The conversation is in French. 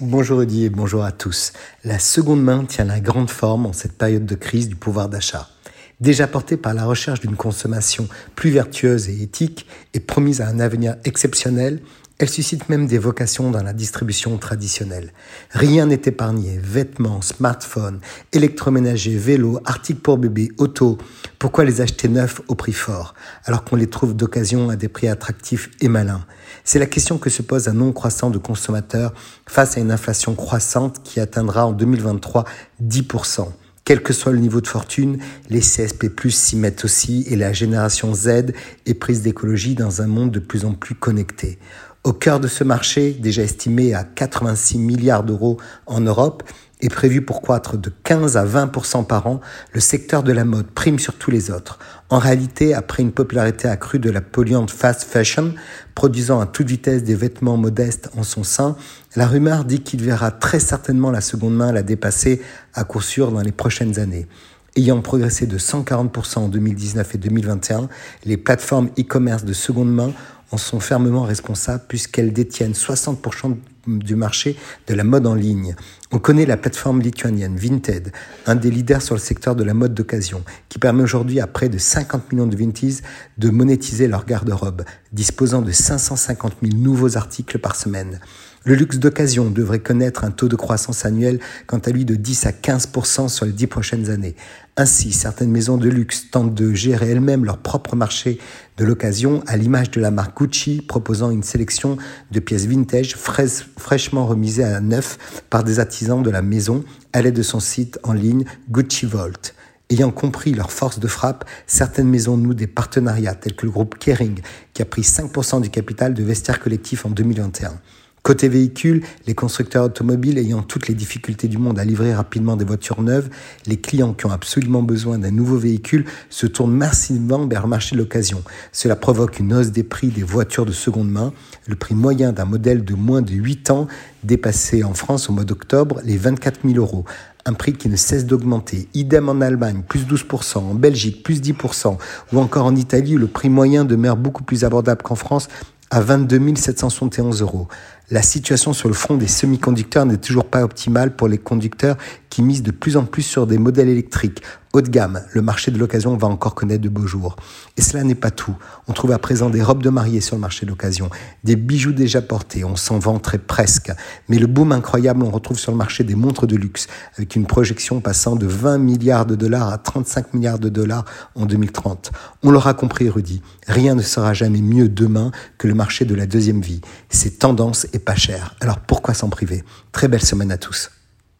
Bonjour Rudy et bonjour à tous. La seconde main tient la grande forme en cette période de crise du pouvoir d'achat. Déjà portée par la recherche d'une consommation plus vertueuse et éthique et promise à un avenir exceptionnel, elle suscite même des vocations dans la distribution traditionnelle. Rien n'est épargné. Vêtements, smartphones, électroménagers, vélos, articles pour bébés, autos. Pourquoi les acheter neufs au prix fort, alors qu'on les trouve d'occasion à des prix attractifs et malins? C'est la question que se pose un nombre croissant de consommateurs face à une inflation croissante qui atteindra en 2023 10%. Quel que soit le niveau de fortune, les CSP+, s'y mettent aussi et la génération Z est prise d'écologie dans un monde de plus en plus connecté. Au cœur de ce marché, déjà estimé à 86 milliards d'euros en Europe, et prévu pour croître de 15 à 20% par an, le secteur de la mode prime sur tous les autres. En réalité, après une popularité accrue de la polluante fast fashion, produisant à toute vitesse des vêtements modestes en son sein, la rumeur dit qu'il verra très certainement la seconde main la dépasser à coup sûr dans les prochaines années. Ayant progressé de 140% en 2019 et 2021, les plateformes e-commerce de seconde main en sont fermement responsables puisqu'elles détiennent 60% du marché de la mode en ligne. On connaît la plateforme lituanienne Vinted, un des leaders sur le secteur de la mode d'occasion, qui permet aujourd'hui à près de 50 millions de Vinties de monétiser leur garde-robe, disposant de 550 000 nouveaux articles par semaine. Le luxe d'occasion devrait connaître un taux de croissance annuel quant à lui de 10 à 15% sur les 10 prochaines années. Ainsi, certaines maisons de luxe tentent de gérer elles-mêmes leur propre marché de l'occasion à l'image de la marque Gucci proposant une sélection de pièces vintage fraîchement remisées à neuf par des artisans de la maison à l'aide de son site en ligne Gucci Vault. Ayant compris leur force de frappe, certaines maisons nouent des partenariats tels que le groupe Kering qui a pris 5% du capital de vestiaire collectif en 2021. Côté véhicule, les constructeurs automobiles ayant toutes les difficultés du monde à livrer rapidement des voitures neuves, les clients qui ont absolument besoin d'un nouveau véhicule se tournent massivement vers le marché de l'occasion. Cela provoque une hausse des prix des voitures de seconde main. Le prix moyen d'un modèle de moins de 8 ans dépassait en France au mois d'octobre les 24 000 euros un prix qui ne cesse d'augmenter. Idem en Allemagne, plus 12%, en Belgique, plus 10%, ou encore en Italie, où le prix moyen demeure beaucoup plus abordable qu'en France, à 22 771 euros. La situation sur le front des semi-conducteurs n'est toujours pas optimale pour les conducteurs qui misent de plus en plus sur des modèles électriques. Haut de gamme, le marché de l'occasion va encore connaître de beaux jours. Et cela n'est pas tout. On trouve à présent des robes de mariée sur le marché de l'occasion, des bijoux déjà portés, on s'en vanterait presque. Mais le boom incroyable, on retrouve sur le marché des montres de luxe, avec une projection passant de 20 milliards de dollars à 35 milliards de dollars en 2030. On l'aura compris, Rudy, rien ne sera jamais mieux demain que le marché de la deuxième vie. C'est tendance pas cher. Alors pourquoi s'en priver? Très belle semaine à tous.